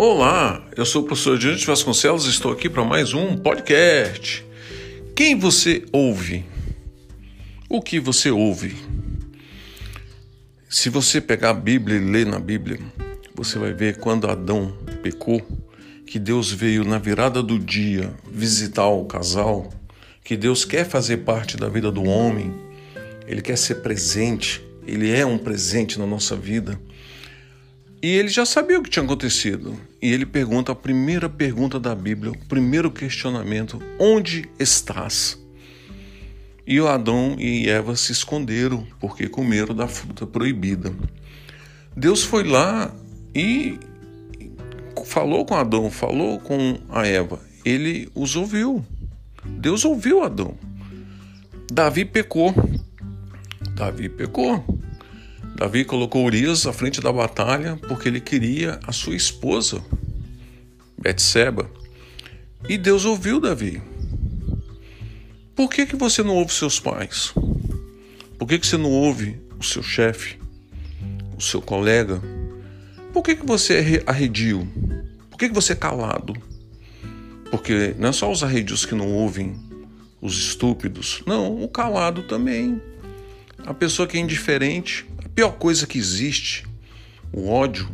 Olá, eu sou o professor Diante Vasconcelos e estou aqui para mais um podcast. Quem você ouve? O que você ouve? Se você pegar a Bíblia e ler na Bíblia, você vai ver quando Adão pecou, que Deus veio na virada do dia visitar o casal, que Deus quer fazer parte da vida do homem, ele quer ser presente, ele é um presente na nossa vida. E ele já sabia o que tinha acontecido. E ele pergunta a primeira pergunta da Bíblia, o primeiro questionamento: Onde estás? E o Adão e Eva se esconderam porque comeram da fruta proibida. Deus foi lá e falou com Adão, falou com a Eva. Ele os ouviu. Deus ouviu Adão. Davi pecou. Davi pecou. Davi colocou Urias à frente da batalha porque ele queria a sua esposa, Betseba. E Deus ouviu Davi. Por que, que você não ouve seus pais? Por que, que você não ouve o seu chefe, o seu colega? Por que, que você é arredio? Por que, que você é calado? Porque não é só os arredios que não ouvem os estúpidos. Não, o calado também. A pessoa que é indiferente, pior coisa que existe, o ódio,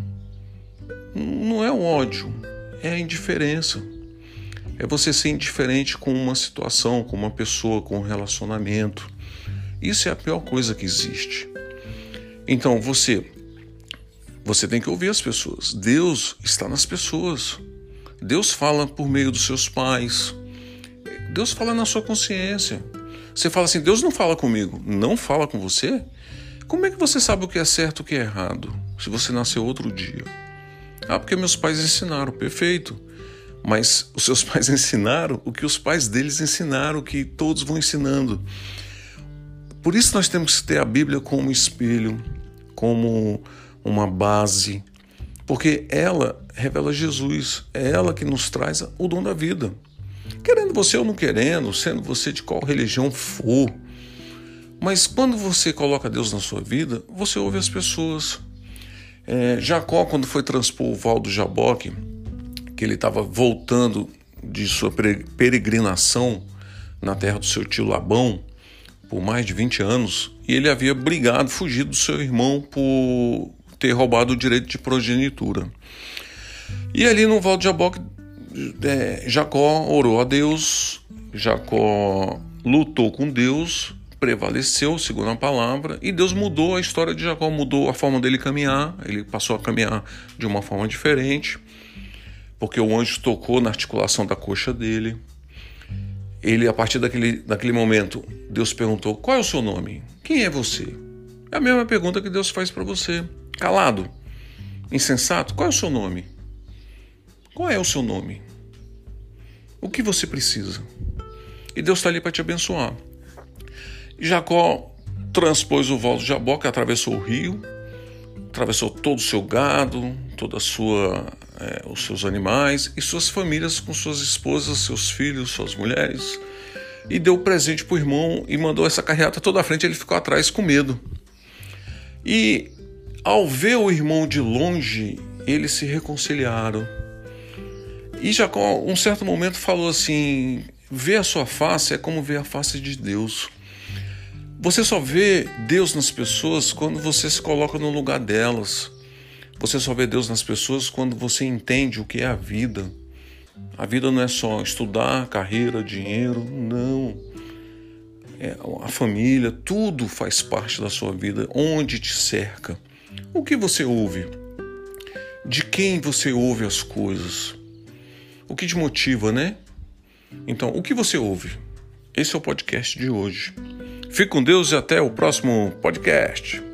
não é o ódio, é a indiferença. É você ser indiferente com uma situação, com uma pessoa, com um relacionamento. Isso é a pior coisa que existe. Então você você tem que ouvir as pessoas. Deus está nas pessoas. Deus fala por meio dos seus pais. Deus fala na sua consciência. Você fala assim: Deus não fala comigo. Não fala com você? Como é que você sabe o que é certo e o que é errado se você nasceu outro dia? Ah, porque meus pais ensinaram, perfeito. Mas os seus pais ensinaram o que os pais deles ensinaram, o que todos vão ensinando. Por isso nós temos que ter a Bíblia como espelho, como uma base, porque ela revela Jesus, é ela que nos traz o dom da vida. Querendo você ou não querendo, sendo você de qual religião for, mas quando você coloca Deus na sua vida, você ouve as pessoas. É, Jacó, quando foi transpor o val do Jaboque, que ele estava voltando de sua peregrinação na terra do seu tio Labão, por mais de 20 anos, e ele havia brigado, fugido do seu irmão por ter roubado o direito de progenitura. E ali no Val de Jaboque, é, Jacó orou a Deus, Jacó lutou com Deus prevaleceu, segundo a palavra, e Deus mudou a história de Jacó, mudou a forma dele caminhar, ele passou a caminhar de uma forma diferente, porque o anjo tocou na articulação da coxa dele. Ele, a partir daquele, daquele momento, Deus perguntou: Qual é o seu nome? Quem é você? É a mesma pergunta que Deus faz para você. Calado, insensato, qual é o seu nome? Qual é o seu nome? O que você precisa? E Deus está ali para te abençoar. Jacó transpôs o valo de Jaboque, atravessou o rio, atravessou todo o seu gado, toda sua, é, os seus animais e suas famílias com suas esposas, seus filhos, suas mulheres, e deu presente para o irmão e mandou essa carreata toda à frente. Ele ficou atrás com medo. E ao ver o irmão de longe, eles se reconciliaram. E Jacó, um certo momento, falou assim: ver a sua face é como ver a face de Deus. Você só vê Deus nas pessoas quando você se coloca no lugar delas. Você só vê Deus nas pessoas quando você entende o que é a vida. A vida não é só estudar, carreira, dinheiro, não. É a família, tudo faz parte da sua vida, onde te cerca. O que você ouve? De quem você ouve as coisas? O que te motiva, né? Então, o que você ouve? Esse é o podcast de hoje. Fique com Deus e até o próximo podcast.